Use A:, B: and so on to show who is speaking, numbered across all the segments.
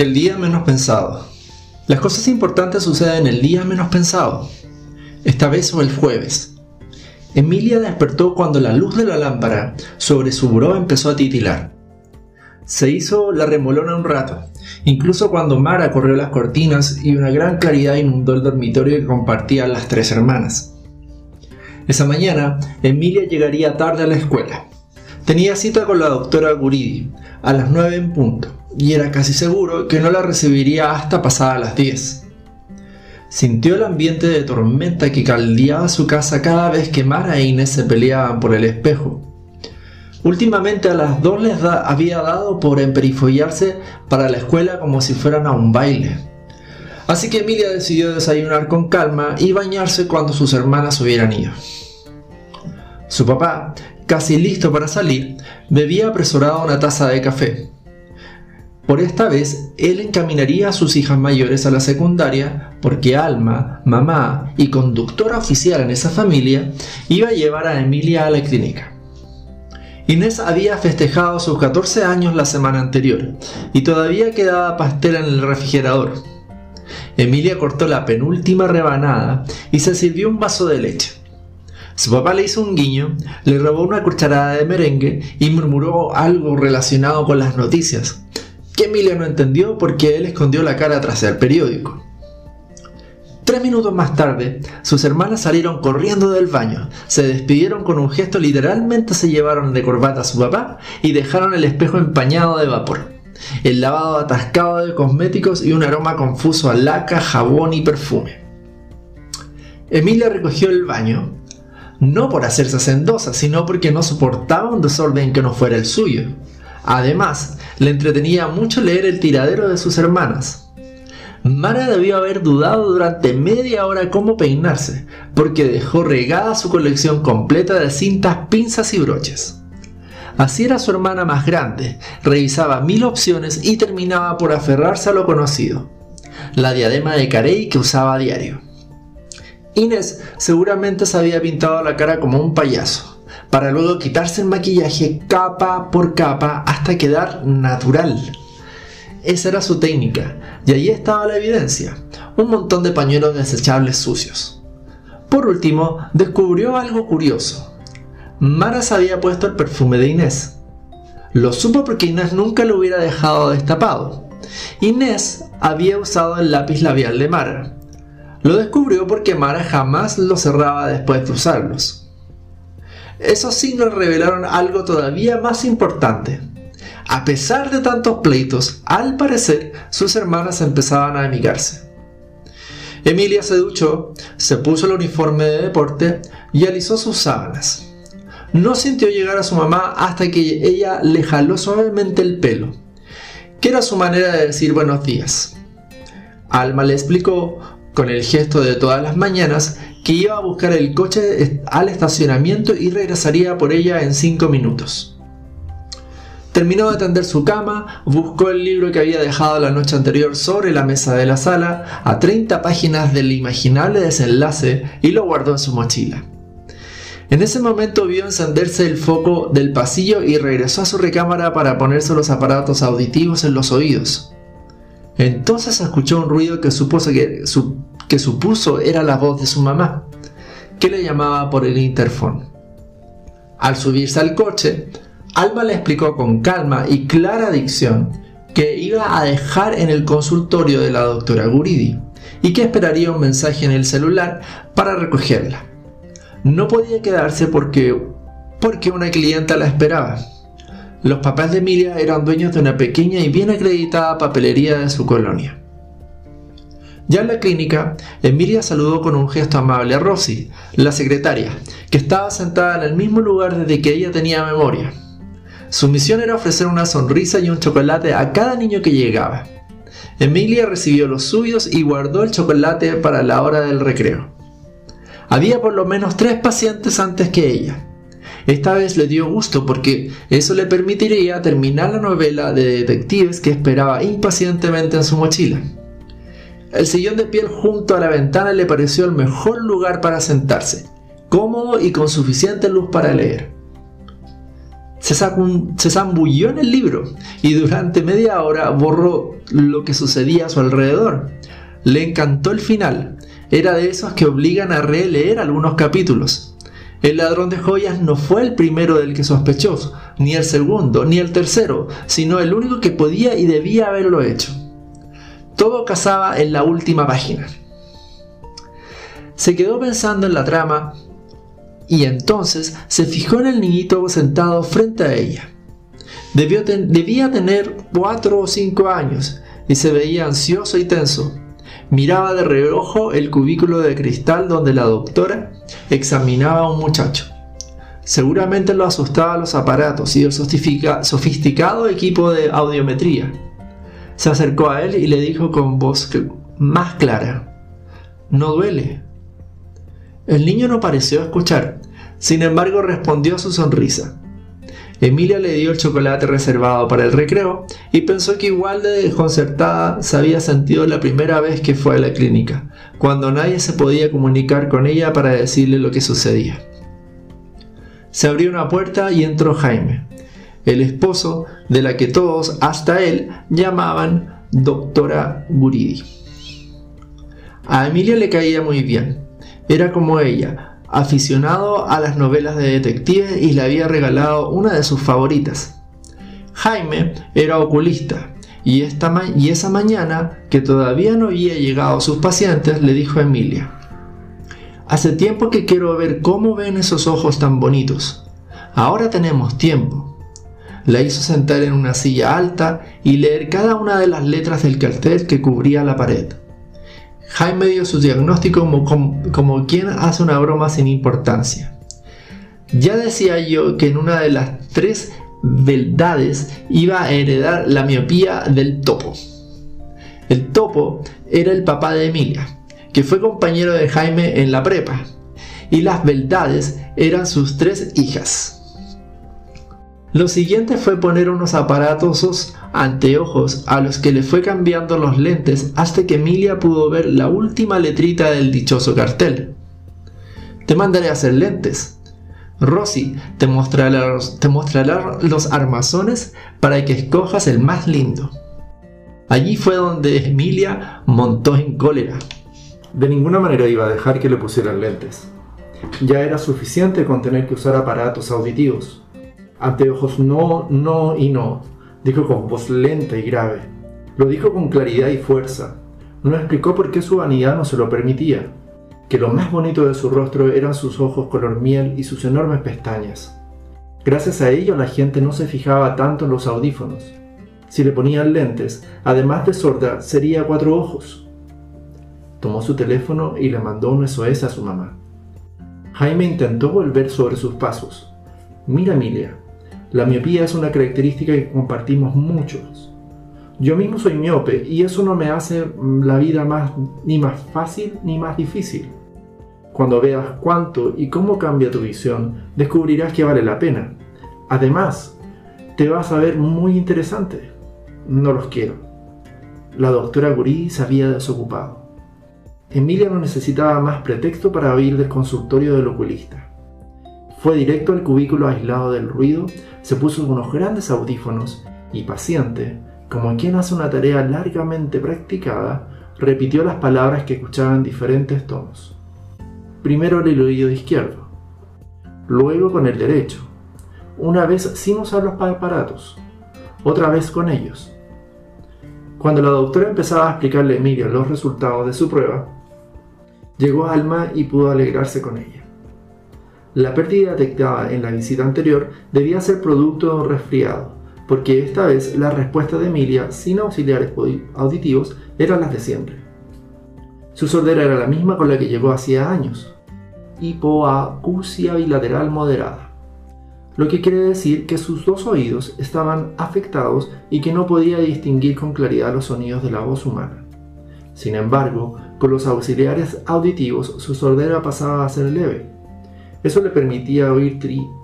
A: El día menos pensado. Las cosas importantes suceden el día menos pensado. Esta vez fue el jueves. Emilia despertó cuando la luz de la lámpara sobre su buró empezó a titilar. Se hizo la remolona un rato, incluso cuando Mara corrió las cortinas y una gran claridad inundó el dormitorio que compartían las tres hermanas. Esa mañana, Emilia llegaría tarde a la escuela. Tenía cita con la doctora Guridi a las 9 en punto y era casi seguro que no la recibiría hasta pasadas las 10. Sintió el ambiente de tormenta que caldeaba su casa cada vez que Mara e Inés se peleaban por el espejo. Últimamente a las dos les había dado por emperifollarse para la escuela como si fueran a un baile. Así que Emilia decidió desayunar con calma y bañarse cuando sus hermanas hubieran ido. Su papá, casi listo para salir, bebía apresurado una taza de café. Por esta vez, él encaminaría a sus hijas mayores a la secundaria porque Alma, mamá y conductora oficial en esa familia, iba a llevar a Emilia a la clínica. Inés había festejado sus 14 años la semana anterior y todavía quedaba pastel en el refrigerador. Emilia cortó la penúltima rebanada y se sirvió un vaso de leche. Su papá le hizo un guiño, le robó una cucharada de merengue y murmuró algo relacionado con las noticias, Emilia no entendió porque él escondió la cara tras el periódico. Tres minutos más tarde, sus hermanas salieron corriendo del baño, se despidieron con un gesto, literalmente se llevaron de corbata a su papá y dejaron el espejo empañado de vapor, el lavado atascado de cosméticos y un aroma confuso a laca, jabón y perfume. Emilia recogió el baño, no por hacerse hacendosa, sino porque no soportaba un desorden que no fuera el suyo. Además, le entretenía mucho leer el tiradero de sus hermanas. Mara debió haber dudado durante media hora cómo peinarse, porque dejó regada su colección completa de cintas, pinzas y broches. Así era su hermana más grande, revisaba mil opciones y terminaba por aferrarse a lo conocido, la diadema de Carey que usaba a diario. Inés seguramente se había pintado la cara como un payaso, para luego quitarse el maquillaje capa por capa hasta quedar natural. Esa era su técnica, y ahí estaba la evidencia, un montón de pañuelos desechables sucios. Por último, descubrió algo curioso. Mara se había puesto el perfume de Inés. Lo supo porque Inés nunca lo hubiera dejado destapado. Inés había usado el lápiz labial de Mara, lo descubrió porque Mara jamás lo cerraba después de usarlos. Esos signos revelaron algo todavía más importante. A pesar de tantos pleitos, al parecer sus hermanas empezaban a amigarse. Emilia se duchó, se puso el uniforme de deporte y alisó sus sábanas. No sintió llegar a su mamá hasta que ella le jaló suavemente el pelo, que era su manera de decir buenos días. Alma le explicó con el gesto de todas las mañanas, que iba a buscar el coche al estacionamiento y regresaría por ella en cinco minutos. Terminó de tender su cama, buscó el libro que había dejado la noche anterior sobre la mesa de la sala, a 30 páginas del imaginable desenlace, y lo guardó en su mochila. En ese momento vio encenderse el foco del pasillo y regresó a su recámara para ponerse los aparatos auditivos en los oídos. Entonces escuchó un ruido que, supuso que, que supuso era la voz de su mamá, que le llamaba por el interfón. Al subirse al coche, Alma le explicó con calma y clara dicción que iba a dejar en el consultorio de la doctora Guridi y que esperaría un mensaje en el celular para recogerla. No podía quedarse porque, porque una clienta la esperaba. Los papás de Emilia eran dueños de una pequeña y bien acreditada papelería de su colonia. Ya en la clínica, Emilia saludó con un gesto amable a Rosy, la secretaria, que estaba sentada en el mismo lugar desde que ella tenía memoria. Su misión era ofrecer una sonrisa y un chocolate a cada niño que llegaba. Emilia recibió los suyos y guardó el chocolate para la hora del recreo. Había por lo menos tres pacientes antes que ella. Esta vez le dio gusto porque eso le permitiría terminar la novela de detectives que esperaba impacientemente en su mochila. El sillón de piel junto a la ventana le pareció el mejor lugar para sentarse, cómodo y con suficiente luz para leer. Se, se zambulló en el libro y durante media hora borró lo que sucedía a su alrededor. Le encantó el final. Era de esos que obligan a releer algunos capítulos. El ladrón de joyas no fue el primero del que sospechó, ni el segundo, ni el tercero, sino el único que podía y debía haberlo hecho. Todo casaba en la última página. Se quedó pensando en la trama y entonces se fijó en el niñito sentado frente a ella. debía tener cuatro o cinco años y se veía ansioso y tenso. Miraba de reojo el cubículo de cristal donde la doctora examinaba a un muchacho. Seguramente lo asustaba los aparatos y el sofisticado equipo de audiometría. Se acercó a él y le dijo con voz más clara, no duele. El niño no pareció escuchar, sin embargo respondió a su sonrisa. Emilia le dio el chocolate reservado para el recreo y pensó que igual de desconcertada se había sentido la primera vez que fue a la clínica, cuando nadie se podía comunicar con ella para decirle lo que sucedía. Se abrió una puerta y entró Jaime, el esposo de la que todos, hasta él, llamaban doctora Guridi. A Emilia le caía muy bien. Era como ella, aficionado a las novelas de detectives y le había regalado una de sus favoritas. Jaime era oculista y, esta y esa mañana, que todavía no había llegado a sus pacientes, le dijo a Emilia, Hace tiempo que quiero ver cómo ven esos ojos tan bonitos. Ahora tenemos tiempo. La hizo sentar en una silla alta y leer cada una de las letras del cartel que cubría la pared. Jaime dio su diagnóstico como, quien hace una broma sin importancia. Ya decía yo que en una de las tres verdades iba a heredar la miopía del topo. El topo era el papá de Emilia, que fue compañero de Jaime en la prepa, y las verdades eran sus tres hijas. Lo siguiente fue poner unos aparatosos anteojos a los que le fue cambiando los lentes hasta que Emilia pudo ver la última letrita del dichoso cartel. Te mandaré a hacer lentes. Rosy te mostrará, los, los armazones para que escojas el más lindo. Allí fue donde Emilia montó en cólera.
B: De ninguna manera iba a dejar que le pusieran lentes. Ya era suficiente con tener que usar aparatos auditivos Anteojos no, no y no, dijo con voz lenta y grave. Lo dijo con claridad y fuerza. No explicó por qué su vanidad no se lo permitía, que lo más bonito de su rostro eran sus ojos color miel y sus enormes pestañas. Gracias a ello la gente no se fijaba tanto en los audífonos. Si le ponían lentes, además de sorda, sería cuatro ojos. Tomó su teléfono y le mandó un SOS a su mamá. Jaime intentó volver sobre sus pasos. Mira, Emilia, la miopía es una característica que compartimos muchos. Yo mismo soy miope y eso no me hace la vida más, ni más fácil ni más difícil. Cuando veas cuánto y cómo cambia tu visión, descubrirás que vale la pena. Además, te vas a ver muy interesante. No los quiero. La doctora Gurí se había desocupado. Emilia no necesitaba más pretexto para oír del consultorio del oculista. Fue directo al cubículo aislado del ruido, se puso unos grandes audífonos y paciente, como quien hace una tarea largamente practicada, repitió las palabras que escuchaba en diferentes tonos. Primero el oído izquierdo, luego con el derecho, una vez sin usar los aparatos, otra vez con ellos. Cuando la doctora empezaba a explicarle a Emilia los resultados de su prueba, llegó Alma y pudo alegrarse con ella. La pérdida detectada en la visita anterior debía ser producto de un resfriado, porque esta vez la respuesta de Emilia, sin auxiliares auditivos, eran las de siempre. Su sordera era la misma con la que llegó hacía años, hipoacusia bilateral moderada, lo que quiere decir que sus dos oídos estaban afectados y que no podía distinguir con claridad los sonidos de la voz humana. Sin embargo, con los auxiliares auditivos su sordera pasaba a ser leve, eso le permitía oír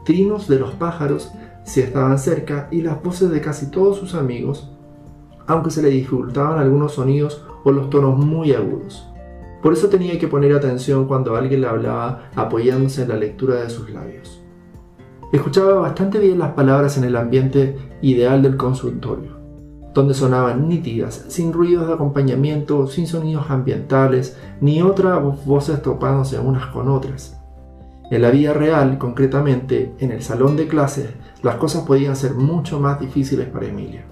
B: trinos de los pájaros si estaban cerca y las voces de casi todos sus amigos, aunque se le dificultaban algunos sonidos o los tonos muy agudos. Por eso tenía que poner atención cuando alguien le hablaba apoyándose en la lectura de sus labios. Escuchaba bastante bien las palabras en el ambiente ideal del consultorio, donde sonaban nítidas, sin ruidos de acompañamiento, sin sonidos ambientales, ni otras voces topándose unas con otras. En la vida real, concretamente, en el salón de clases, las cosas podían ser mucho más difíciles para Emilia.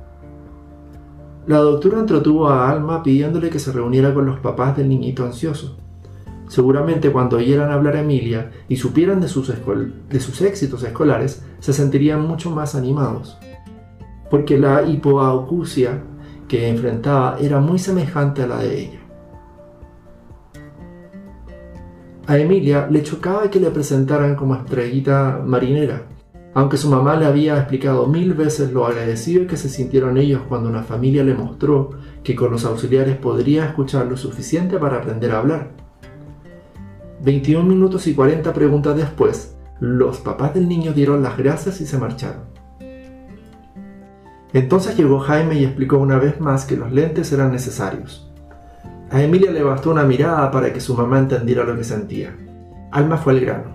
B: La doctora entretuvo a Alma pidiéndole que se reuniera con los papás del niñito ansioso. Seguramente cuando oyeran hablar a Emilia y supieran de sus, éxitos escolares, se sentirían mucho más animados. Porque la hipoacusia que enfrentaba era muy semejante a la de ella. A Emilia le chocaba que le presentaran como estrellita marinera, aunque su mamá le había explicado mil veces lo agradecido que se sintieron ellos cuando una familia le mostró que con los auxiliares podría escuchar lo suficiente para aprender a hablar. 21 minutos y 40 preguntas después, los papás del niño dieron las gracias y se marcharon. Entonces llegó Jaime y explicó una vez más que los lentes eran necesarios. A Emilia le bastó una mirada para que su mamá entendiera lo que sentía. Alma fue el grano.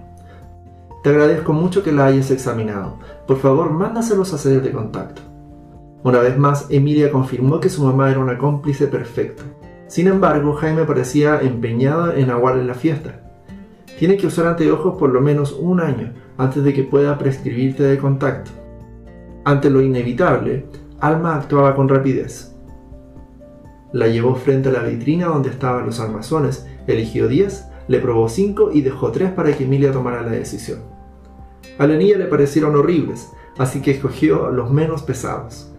B: Te agradezco mucho que la hayas examinado. Por favor, mándaselos a hacer de contacto. Una vez más, Emilia confirmó que su mamá era una cómplice perfecta. Sin embargo, Jaime parecía empeñado en aguarle la fiesta. Tiene que usar anteojos por lo menos un año antes de que pueda prescribirte de contacto. Ante lo inevitable, Alma actuaba con rapidez. La llevó frente a la vitrina donde estaban los armazones, eligió 10, le probó 5 y dejó 3 para que Emilia tomara la decisión. A la niña le parecieron horribles, así que escogió los menos pesados.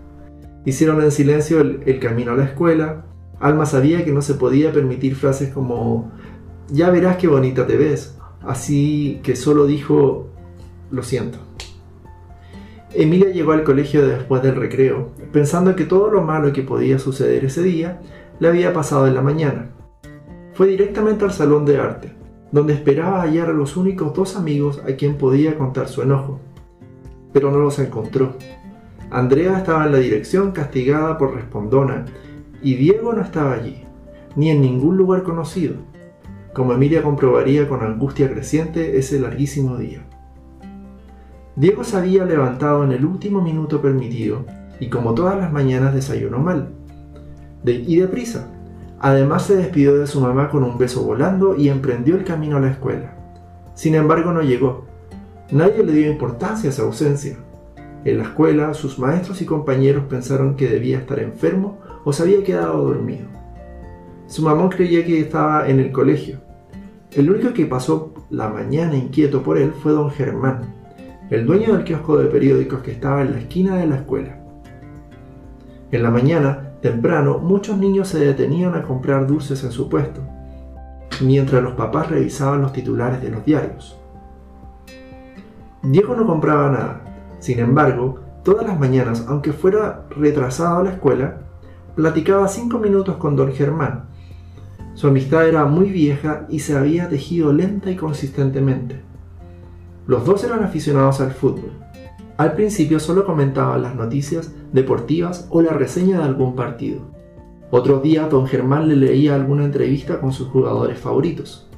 B: Hicieron en silencio el, el camino a la escuela. Alma sabía que no se podía permitir frases como ya verás qué bonita te ves, así que solo dijo lo siento. Emilia llegó al colegio después del recreo, pensando que todo lo malo que podía suceder ese día le había pasado en la mañana. Fue directamente al salón de arte, donde esperaba hallar a los únicos dos amigos a quien podía contar su enojo. Pero no los encontró. Andrea estaba en la dirección castigada por respondona y Diego no estaba allí, ni en ningún lugar conocido, como Emilia comprobaría con angustia creciente ese larguísimo día. Diego se había levantado en el último minuto permitido y como todas las mañanas desayunó mal. De, y deprisa. Además se despidió de su mamá con un beso volando y emprendió el camino a la escuela. Sin embargo no llegó. Nadie le dio importancia a su ausencia. En la escuela sus maestros y compañeros pensaron que debía estar enfermo o se había quedado dormido. Su mamá creía que estaba en el colegio. El único que pasó la mañana inquieto por él fue don Germán, el dueño del kiosco de periódicos que estaba en la esquina de la escuela. En la mañana, temprano, muchos niños se detenían a comprar dulces en su puesto, mientras los papás revisaban los titulares de los diarios. Diego no compraba nada, sin embargo, todas las mañanas, aunque fuera retrasado a la escuela, platicaba cinco minutos con don Germán. Su amistad era muy vieja y se había tejido lenta y consistentemente. Los dos eran aficionados al fútbol. Al principio solo comentaban las noticias deportivas o la reseña de algún partido. Otros días don Germán le leía alguna entrevista con sus jugadores favoritos.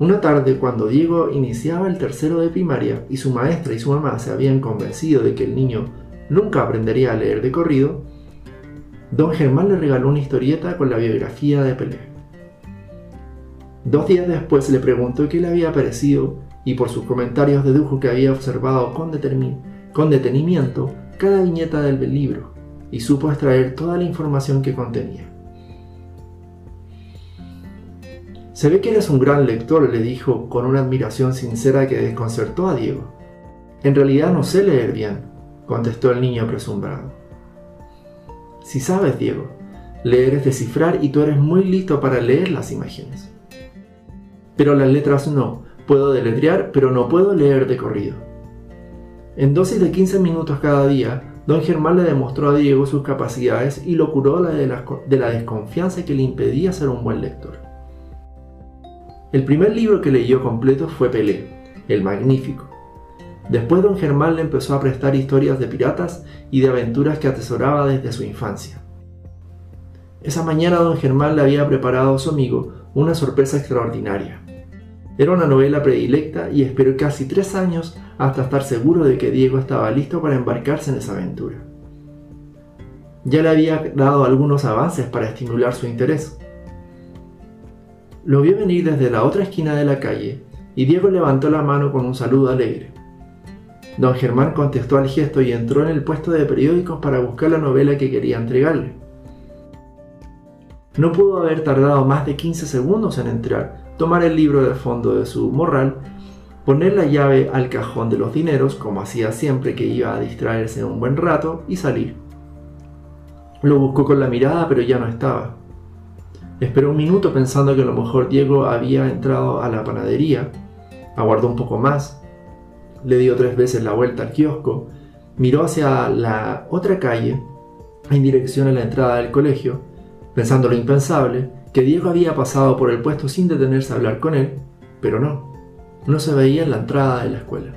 B: Una tarde, cuando Diego iniciaba el tercero de primaria y su maestra y su mamá se habían convencido de que el niño nunca aprendería a leer de corrido, don Germán le regaló una historieta con la biografía de Pelé. Dos días después le preguntó qué le había parecido y por sus comentarios dedujo que había observado con, detenimiento cada viñeta del libro y supo extraer toda la información que contenía. Se ve que eres un gran lector, le dijo con una admiración sincera que desconcertó a Diego. En realidad no sé leer bien, contestó el niño presumbrado. Si sabes, Diego, leer es descifrar y tú eres muy listo para leer las imágenes. Pero las letras no, Puedo deletrear, pero no puedo leer de corrido. En dosis de 15 minutos cada día, don Germán le demostró a Diego sus capacidades y lo curó de la, de la desconfianza que le impedía ser un buen lector. El primer libro que leyó completo fue Pelé, el Magnífico. Después don Germán le empezó a prestar historias de piratas y de aventuras que atesoraba desde su infancia. Esa mañana don Germán le había preparado a su amigo una sorpresa extraordinaria. Era una novela predilecta y esperó casi tres años hasta estar seguro de que Diego estaba listo para embarcarse en esa aventura. Ya le había dado algunos avances para estimular su interés. Lo vio venir desde la otra esquina de la calle y Diego levantó la mano con un saludo alegre. Don Germán contestó al gesto y entró en el puesto de periódicos para buscar la novela que quería entregarle. No pudo haber tardado más de 15 segundos en entrar, tomar el libro del fondo de su morral, poner la llave al cajón de los dineros, como hacía siempre que iba a distraerse un buen rato, y salir. Lo buscó con la mirada, pero ya no estaba. Esperó un minuto pensando que a lo mejor Diego había entrado a la panadería, aguardó un poco más, le dio tres veces la vuelta al kiosco, miró hacia la otra calle en dirección a la entrada del colegio, pensando lo impensable, que Diego había pasado por el puesto sin detenerse a hablar con él, pero no, no se veía en la entrada de la escuela.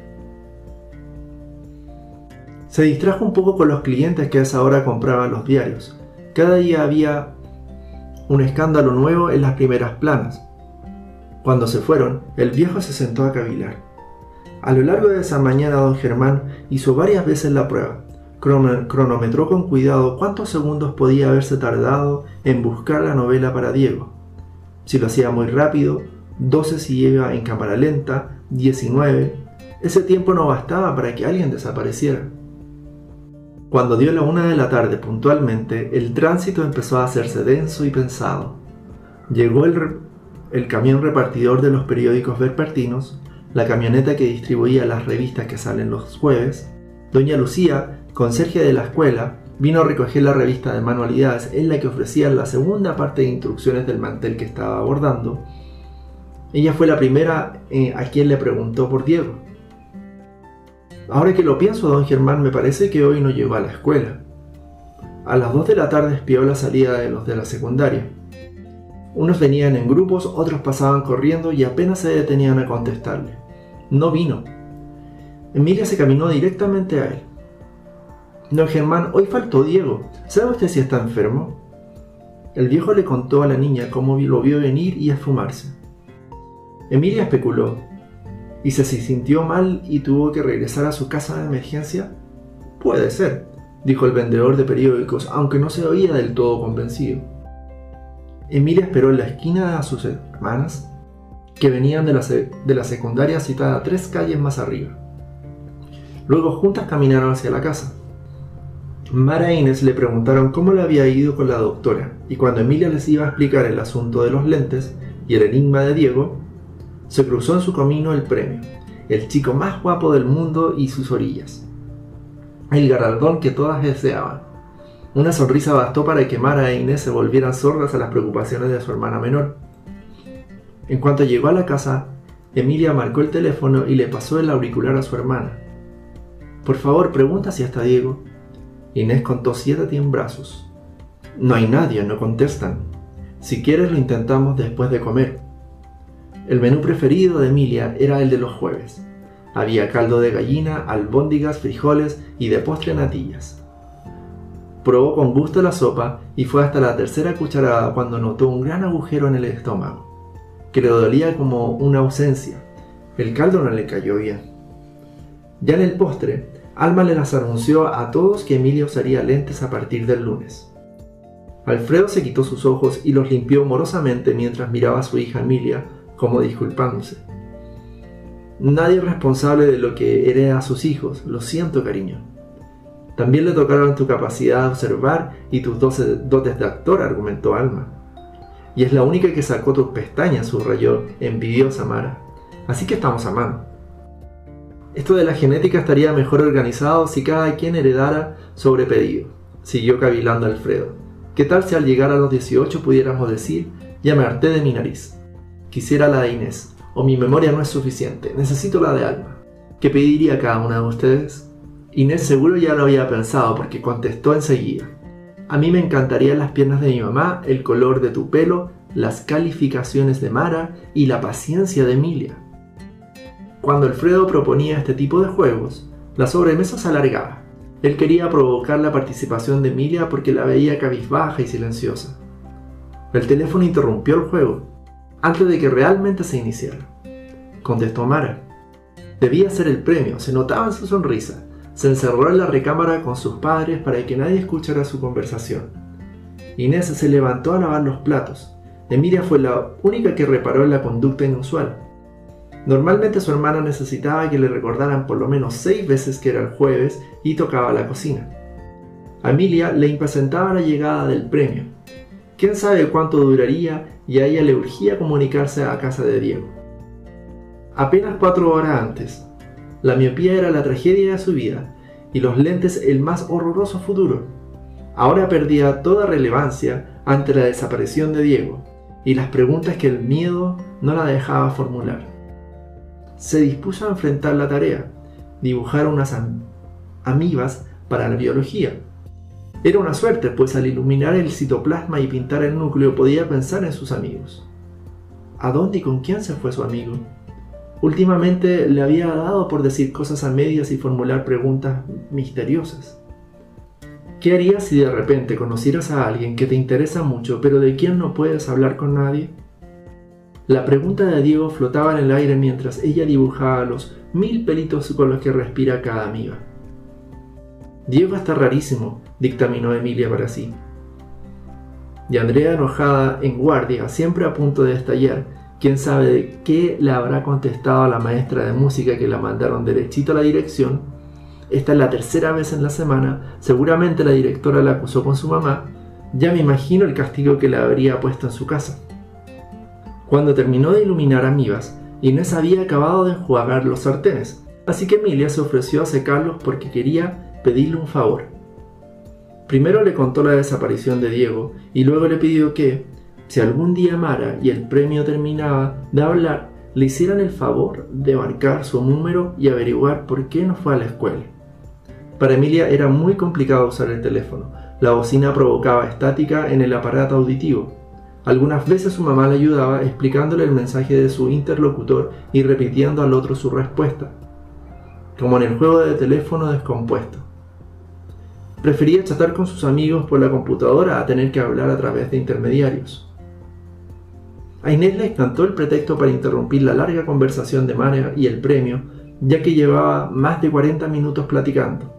B: Se distrajo un poco con los clientes que a esa hora compraban los diarios. Cada día había un escándalo nuevo en las primeras planas. Cuando se fueron, el viejo se sentó a cavilar. A lo largo de esa mañana don Germán hizo varias veces la prueba. Cronometró con cuidado cuántos segundos podía haberse tardado en buscar la novela para Diego. Si lo hacía muy rápido, 12 si iba en cámara lenta, 19. Ese tiempo no bastaba para que alguien desapareciera. Cuando dio la una de la tarde puntualmente, el tránsito empezó a hacerse denso y pensado. Llegó el, camión repartidor de los periódicos vespertinos la camioneta que distribuía las revistas que salen los jueves, doña Lucía, conserje de la escuela, vino a recoger la revista de manualidades en la que ofrecía la segunda parte de instrucciones del mantel que estaba abordando. Ella fue la primera eh, a quien le preguntó por Diego. Ahora que lo pienso, don Germán, me parece que hoy no llegó a la escuela. A las 2 de la tarde espió la salida de los de la secundaria. Unos venían en grupos, otros pasaban corriendo y apenas se detenían a contestarle. No vino. Emilia se caminó directamente a él. Don Germán, hoy faltó Diego. ¿Sabe usted si está enfermo? El viejo le contó a la niña cómo lo vio venir y esfumarse. Emilia especuló. ¿Y se sintió mal y tuvo que regresar a su casa de emergencia? Puede ser, dijo el vendedor de periódicos, aunque no se oía del todo convencido. Emilia esperó en la esquina a sus hermanas, que venían de la, de la secundaria citada tres calles más arriba. Luego juntas caminaron hacia la casa. Mara e Inés le preguntaron cómo le había ido con la doctora, y cuando Emilia les iba a explicar el asunto de los lentes y el enigma de Diego, se cruzó en su camino el premio, el chico más guapo del mundo y sus orillas, el galardón que todas deseaban. Una sonrisa bastó para que Mara e Inés se volvieran sordas a las preocupaciones de su hermana menor. En cuanto llegó a la casa, Emilia marcó el teléfono y le pasó el auricular a su hermana. Por favor, pregunta si está Diego. Inés contó siete tiembrazos. No hay nadie, no contestan. Si quieres lo intentamos después de comer. El menú preferido de Emilia era el de los jueves. Había caldo de gallina, albóndigas, frijoles y de postre natillas. Probó con gusto la sopa y fue hasta la tercera cucharada cuando notó un gran agujero en el estómago, que le dolía como una ausencia. El caldo no le cayó bien. Ya en el postre, Alma le las anunció a todos que Emilia usaría lentes a partir del lunes. Alfredo se quitó sus ojos y los limpió morosamente mientras miraba a su hija Emilia, como disculpándose. Nadie es responsable de lo que hereda a sus hijos, lo siento cariño. También le tocaron tu capacidad de observar y tus dotes de actor, argumentó Alma. Y es la única que sacó tus pestañas, subrayó envidiosa Mara. Así que estamos a mano. Esto de la genética estaría mejor organizado si cada quien heredara sobre pedido, siguió cavilando Alfredo. ¿Qué tal si al llegar a los 18 pudiéramos decir, ya me harté de mi nariz? Quisiera la de Inés, o mi memoria no es suficiente, necesito la de Alma. ¿Qué pediría cada una de ustedes? Inés seguro ya lo había pensado porque contestó enseguida. A mí me encantarían las piernas de mi mamá, el color de tu pelo, las calificaciones de Mara y la paciencia de Emilia. Cuando Alfredo proponía este tipo de juegos, la sobremesa se alargaba. Él quería provocar la participación de Emilia porque la veía cabizbaja y silenciosa. El teléfono interrumpió el juego, antes de que realmente se iniciara. contestó Mara. Debía ser el premio, se notaba en su sonrisa. Se encerró en la recámara con sus padres para que nadie escuchara su conversación. Inés se levantó a lavar los platos. Emilia fue la única que reparó en la conducta inusual. Normalmente su hermana necesitaba que le recordaran por lo menos seis veces que era el jueves y tocaba la cocina. A Emilia le impacientaba la llegada del premio. Quién sabe cuánto duraría y a ella le urgía comunicarse a casa de Diego. Apenas cuatro horas antes, la miopía era la tragedia de su vida y los lentes el más horroroso futuro. Ahora perdía toda relevancia ante la desaparición de Diego y las preguntas que el miedo no la dejaba formular. Se dispuso a enfrentar la tarea, dibujar unas amibas para la biología. Era una suerte, pues al iluminar el citoplasma y pintar el núcleo podía pensar en sus amigos. ¿A dónde y con quién se fue su amigo? Últimamente le había dado por decir cosas a medias y formular preguntas misteriosas. ¿Qué harías si de repente conocieras a alguien que te interesa mucho pero de quien no puedes hablar con nadie? La pregunta de Diego flotaba en el aire mientras ella dibujaba los mil pelitos con los que respira cada amiga. Diego está rarísimo, dictaminó Emilia para sí. Y Andrea enojada en guardia, siempre a punto de estallar, quién sabe qué le habrá contestado a la maestra de música que la mandaron derechito a la dirección, esta es la tercera vez en la semana, seguramente la directora la acusó con su mamá, ya me imagino el castigo que le habría puesto en su casa. Cuando terminó de iluminar a Mivas, Inés había acabado de enjuagar los sartenes, así que Emilia se ofreció a secarlos porque quería pedirle un favor. Primero le contó la desaparición de Diego y luego le pidió que, si algún día Mara y el premio terminaba de hablar, le hicieran el favor de marcar su número y averiguar por qué no fue a la escuela. Para Emilia era muy complicado usar el teléfono. La bocina provocaba estática en el aparato auditivo. Algunas veces su mamá le ayudaba explicándole el mensaje de su interlocutor y repitiendo al otro su respuesta, como en el juego de teléfono descompuesto. Prefería chatar con sus amigos por la computadora a tener que hablar a través de intermediarios. A Inés le encantó el pretexto para interrumpir la larga conversación de Mara y el premio, ya que llevaba más de 40 minutos platicando.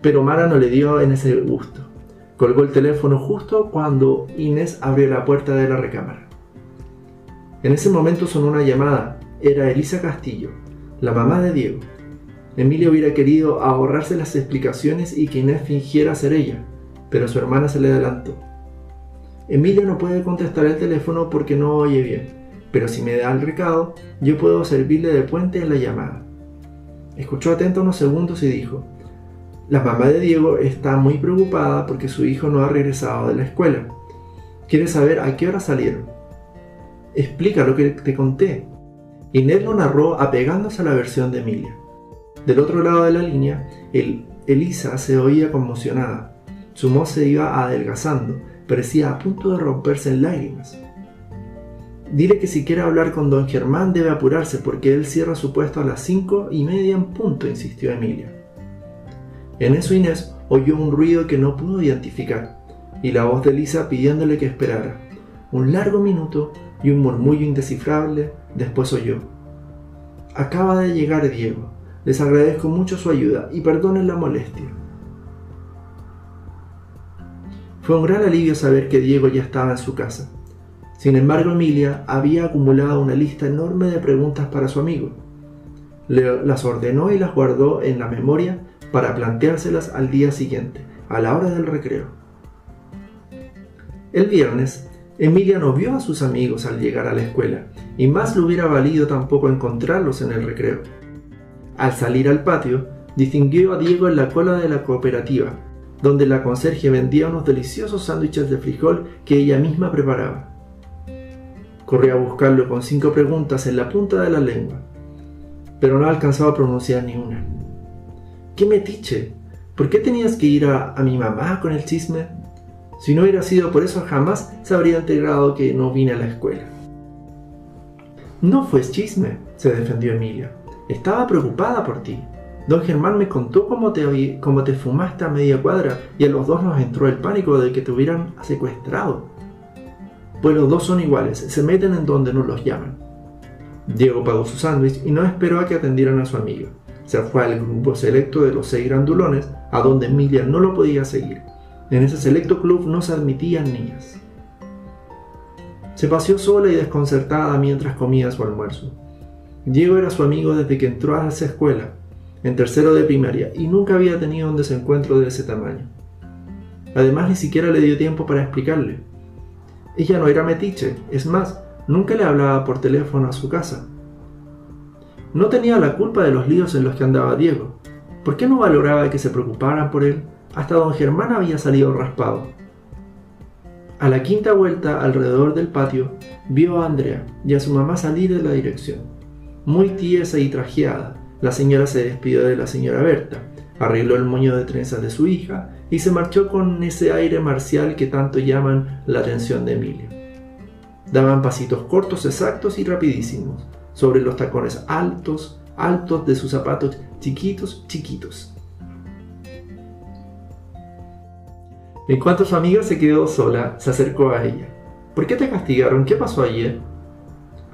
B: Pero Mara no le dio en ese gusto. Colgó el teléfono justo cuando Inés abrió la puerta de la recámara. En ese momento sonó una llamada. Era Elisa Castillo, la mamá de Diego. Emilia hubiera querido ahorrarse las explicaciones y que Inés fingiera ser ella, pero su hermana se le adelantó. Emilia no puede contestar el teléfono porque no oye bien, pero si me da el recado, yo puedo servirle de puente en la llamada. Escuchó atento unos segundos y dijo, la mamá de Diego está muy preocupada porque su hijo no ha regresado de la escuela. Quiere saber a qué hora salieron. Explica lo que te conté. Inés lo narró apegándose a la versión de Emilia. Del otro lado de la línea, el, Elisa se oía conmocionada. Su voz se iba adelgazando, parecía a punto de romperse en lágrimas. Dile que si quiere hablar con don Germán debe apurarse porque él cierra su puesto a las cinco y media en punto, insistió Emilia. En eso Inés oyó un ruido que no pudo identificar y la voz de Lisa pidiéndole que esperara. Un largo minuto y un murmullo indescifrable después oyó. Acaba de llegar Diego. Les agradezco mucho su ayuda y perdonen la molestia. Fue un gran alivio saber que Diego ya estaba en su casa. Sin embargo, Emilia había acumulado una lista enorme de preguntas para su amigo. Las ordenó y las guardó en la memoria para planteárselas al día siguiente, a la hora del recreo. El viernes, Emilia no vio a sus amigos al llegar a la escuela, y más le hubiera valido tampoco encontrarlos en el recreo. Al salir al patio, distinguió a Diego en la cola de la cooperativa, donde la conserje vendía unos deliciosos sándwiches de frijol que ella misma preparaba. Corrió a buscarlo con cinco preguntas en la punta de la lengua, pero no alcanzaba a pronunciar ni una. ¡Qué metiche! ¿Por qué tenías que ir a, mi mamá con el chisme? Si no hubiera sido por eso jamás se habría integrado que no vine a la escuela. No fue chisme, se defendió Emilia. Estaba preocupada por ti. Don Germán me contó cómo te, cómo te fumaste a media cuadra y a los dos nos entró el pánico de que te hubieran secuestrado. Pues los dos son iguales, se meten en donde no los llaman. Diego pagó su sándwich y no esperó a que atendieran a su amiga. Se fue al grupo selecto de los seis grandulones, a donde Emilia no lo podía seguir. En ese selecto club no se admitían niñas. Se paseó sola y desconcertada mientras comía su almuerzo. Diego era su amigo desde que entró a esa escuela, en tercero de primaria, y nunca había tenido un desencuentro de ese tamaño. Además, ni siquiera le dio tiempo para explicarle. Ella no era metiche, es más, nunca le hablaba por teléfono a su casa. No tenía la culpa de los líos en los que andaba Diego. ¿Por qué no valoraba que se preocuparan por él? Hasta don Germán había salido raspado. A la quinta vuelta alrededor del patio, vio a Andrea y a su mamá salir de la dirección. Muy tiesa y trajeada, la señora se despidió de la señora Berta, arregló el moño de trenzas de su hija y se marchó con ese aire marcial que tanto llaman la atención de Emilia. Daban pasitos cortos, exactos y rapidísimos, sobre los tacones altos, altos de sus zapatos chiquitos, chiquitos. En cuanto su amiga se quedó sola, se acercó a ella. ¿Por qué te castigaron? ¿Qué pasó ayer?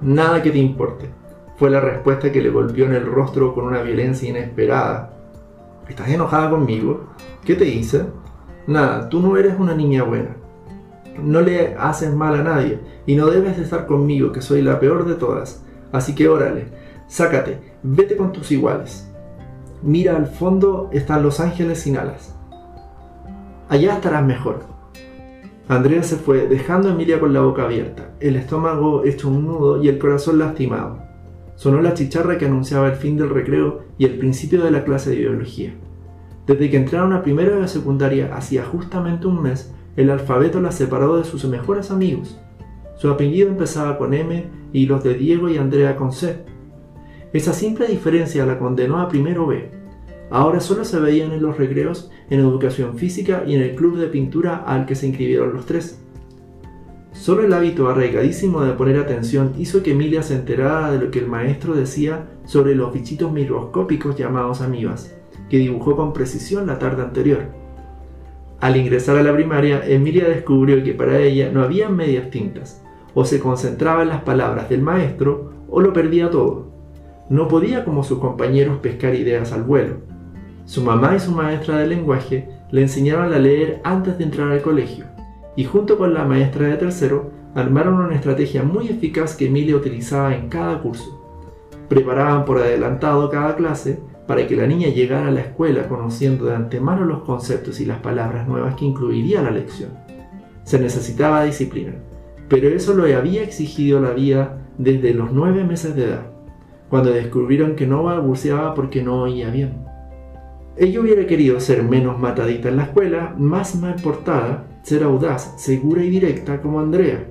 B: Nada que te importe, fue la respuesta que le golpeó en el rostro con una violencia inesperada. ¿Estás enojada conmigo? ¿Qué te hice? Nada, tú no eres una niña buena. No le haces mal a nadie y no debes de estar conmigo, que soy la peor de todas. Así que órale, sácate, vete con tus iguales. Mira al fondo están los ángeles sin alas. Allá estarás mejor. Andrea se fue, dejando a Emilia con la boca abierta, el estómago hecho un nudo y el corazón lastimado. Sonó la chicharra que anunciaba el fin del recreo y el principio de la clase de biología. Desde que entraron a primero de secundaria hacía justamente un mes, el alfabeto la separó de sus mejores amigos. Su apellido empezaba con M y los de Diego y Andrea con C. Esa simple diferencia la condenó a primero B, Ahora solo se veían en los recreos, en educación física y en el club de pintura al que se inscribieron los tres. Solo el hábito arraigadísimo de poner atención hizo que Emilia se enterara de lo que el maestro decía sobre los bichitos microscópicos llamados amibas, que dibujó con precisión la tarde anterior. Al ingresar a la primaria, Emilia descubrió que para ella no había medias tintas, o se concentraba en las palabras del maestro o lo perdía todo. No podía como sus compañeros pescar ideas al vuelo. Su mamá y su maestra de lenguaje le enseñaron a leer antes de entrar al colegio, y junto con la maestra de tercero armaron una estrategia muy eficaz que Emilia utilizaba en cada curso. Preparaban por adelantado cada clase para que la niña llegara a la escuela conociendo de antemano los conceptos y las palabras nuevas que incluiría la lección. Se necesitaba disciplina, pero eso lo había exigido la vida desde los nueve meses de edad, cuando descubrieron que no balbuceaba porque no oía bien. Ella hubiera querido ser menos matadita en la escuela, más mal portada, ser audaz, segura y directa como Andrea.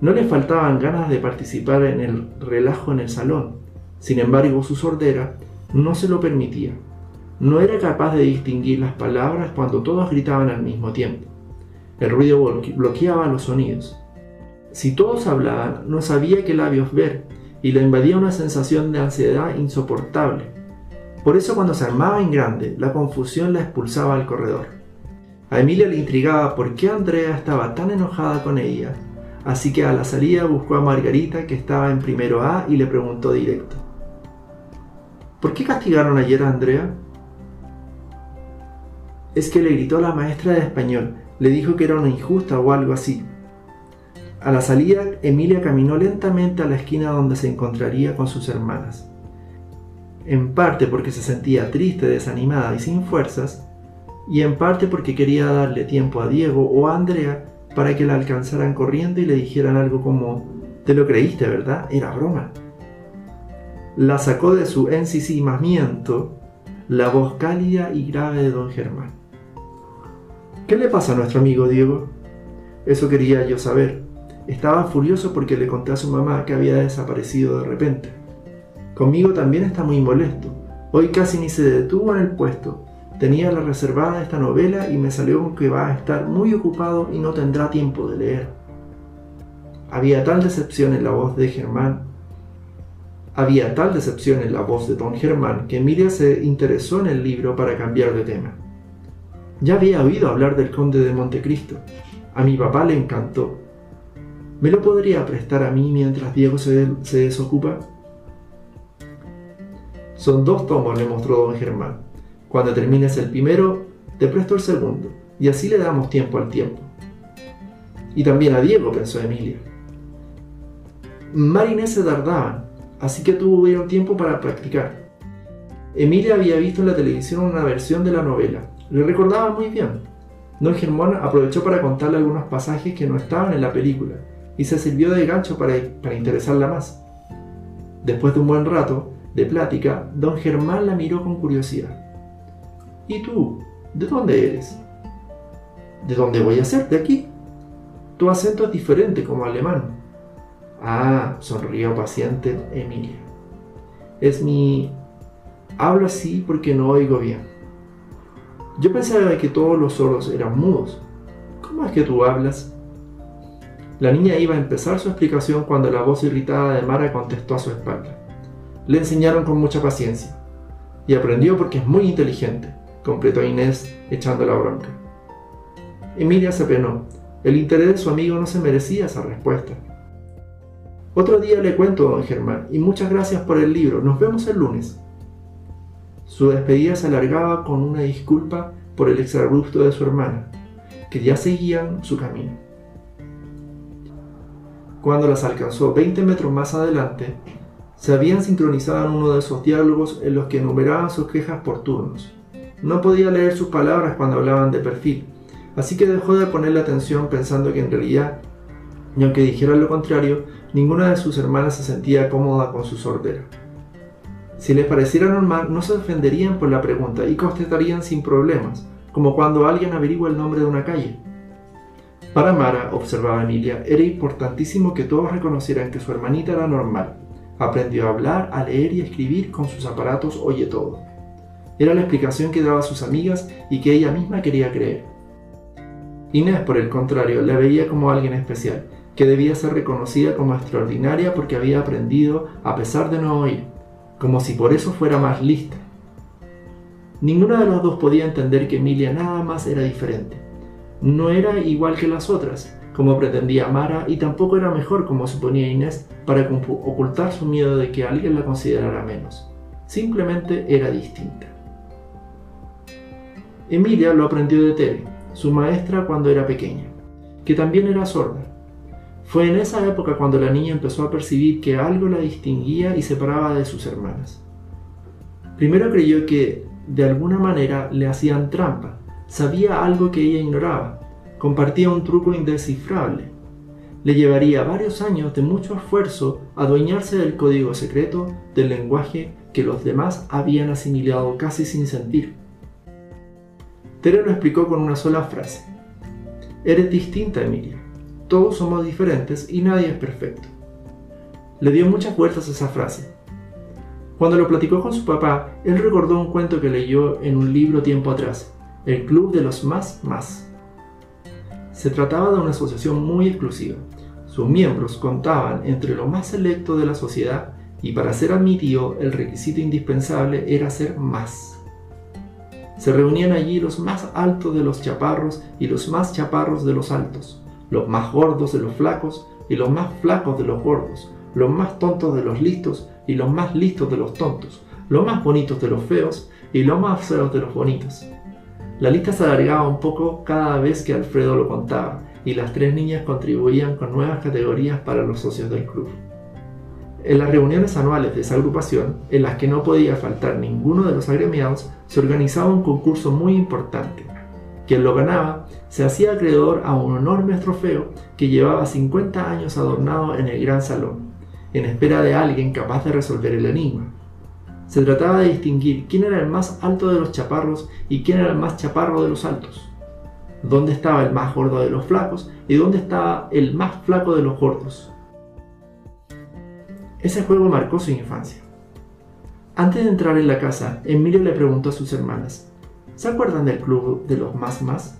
B: No le faltaban ganas de participar en el relajo en el salón. Sin embargo, su sordera no se lo permitía. No era capaz de distinguir las palabras cuando todos gritaban al mismo tiempo. El ruido bloqueaba los sonidos. Si todos hablaban, no sabía qué labios ver y le invadía una sensación de ansiedad insoportable. Por eso cuando se armaba en grande, la confusión la expulsaba al corredor. A Emilia le intrigaba por qué Andrea estaba tan enojada con ella, así que a la salida buscó a Margarita que estaba en primero A y le preguntó directo. ¿Por qué castigaron ayer a Andrea? Es que le gritó a la maestra de español, le dijo que era una injusta o algo así. A la salida, Emilia caminó lentamente a la esquina donde se encontraría con sus hermanas en parte porque se sentía triste, desanimada y sin fuerzas, y en parte porque quería darle tiempo a Diego o a Andrea para que la alcanzaran corriendo y le dijeran algo como, te lo creíste, ¿verdad? Era broma. La sacó de su ensimismamiento la voz cálida y grave de don Germán. ¿Qué le pasa a nuestro amigo Diego? Eso quería yo saber. Estaba furioso porque le conté a su mamá que había desaparecido de repente. Conmigo también está muy molesto. Hoy casi ni se detuvo en el puesto. Tenía la reservada esta novela y me salió con que va a estar muy ocupado y no tendrá tiempo de leer. Había tal decepción en la voz de Germán. Había tal decepción en la voz de don Germán que Emilia se interesó en el libro para cambiar de tema. Ya había oído hablar del conde de Montecristo. A mi papá le encantó. ¿Me lo podría prestar a mí mientras Diego se, se desocupa? Son dos tomos, le mostró don Germán. Cuando termines el primero, te presto el segundo, y así le damos tiempo al tiempo. Y también a Diego, pensó Emilia. Mar se tardaban, así que tuvieron tiempo para practicar. Emilia había visto en la televisión una versión de la novela, le recordaba muy bien. Don Germán aprovechó para contarle algunos pasajes que no estaban en la película, y se sirvió de gancho para, para interesarla más. Después de un buen rato de plática, don Germán la miró con curiosidad. ¿Y tú? ¿De dónde eres? ¿De dónde voy a ser? ¿De aquí? Tu acento es diferente como alemán. Ah, sonrió paciente Emilia. Es mi... Hablo así porque no oigo bien. Yo pensaba que todos los sordos eran mudos. ¿Cómo es que tú hablas? La niña iba a empezar su explicación cuando la voz irritada de Mara contestó a su espalda. Le enseñaron con mucha paciencia. Y aprendió porque es muy inteligente, completó Inés echando la bronca. Emilia se penó. El interés de su amigo no se merecía esa respuesta. Otro día le cuento, don Germán, y muchas gracias por el libro. Nos vemos el lunes. Su despedida se alargaba con una disculpa por el exabrupto de su hermana, que ya seguían su camino. Cuando las alcanzó 20 metros más adelante, se habían sincronizado en uno de esos diálogos en los que enumeraban sus quejas por turnos. No podía leer sus palabras cuando hablaban de perfil, así que dejó de ponerle atención pensando que en realidad, y aunque dijera lo contrario, ninguna de sus hermanas se sentía cómoda con su sordera. Si les pareciera normal, no se ofenderían por la pregunta y contestarían sin problemas, como cuando alguien averigua el nombre de una calle. Para Mara, observaba Emilia, era importantísimo que todos reconocieran que su hermanita era normal. Aprendió a hablar, a leer y a escribir con sus aparatos oye todo. Era la explicación que daba a sus amigas y que ella misma quería creer. Inés, por el contrario, la veía como alguien especial, que debía ser reconocida como extraordinaria porque había aprendido a pesar de no oír, como si por eso fuera más lista. Ninguna de las dos podía entender que Emilia nada más era diferente no era igual que las otras, como pretendía Mara, y tampoco era mejor, como suponía Inés, para ocultar su miedo de que alguien la considerara menos. Simplemente era distinta. Emilia lo aprendió de Tere, su maestra cuando era pequeña, que también era sorda. Fue en esa época cuando la niña empezó a percibir que algo la distinguía y separaba de sus hermanas. Primero creyó que, de alguna manera, le hacían trampa, sabía algo que ella ignoraba, compartía un truco indescifrable. Le llevaría varios años de mucho esfuerzo adueñarse del código secreto del lenguaje que los demás habían asimilado casi sin sentir. Tere lo explicó con una sola frase. Eres distinta, Emilia. Todos somos diferentes y nadie es perfecto. Le dio muchas vueltas esa frase. Cuando lo platicó con su papá, él recordó un cuento que leyó en un libro tiempo atrás, el Club de los Más Más. Se trataba de una asociación muy exclusiva. Sus miembros contaban entre lo más selecto de la sociedad y para ser admitido el requisito indispensable era ser más. Se reunían allí los más altos de los chaparros y los más chaparros de los altos, los más gordos de los flacos y los más flacos de los gordos, los más tontos de los listos y los más listos de los tontos, los más bonitos de los feos y los más feos de los bonitos. La lista se alargaba un poco cada vez que Alfredo lo contaba, y las tres niñas contribuían con nuevas categorías para los socios del club. En las reuniones anuales de esa agrupación, en las que no podía faltar ninguno de los agremiados, se organizaba un concurso muy importante. Quien lo ganaba se hacía acreedor a un enorme trofeo que llevaba 50 años adornado en el gran salón, en espera de alguien capaz de resolver el enigma. Se trataba de distinguir quién era el más alto de los chaparros y quién era el más chaparro de los altos. Dónde estaba el más gordo de los flacos y dónde estaba el más flaco de los gordos. Ese juego marcó su infancia. Antes de entrar en la casa, Emilio le preguntó a sus hermanas, ¿se acuerdan del club de los más más?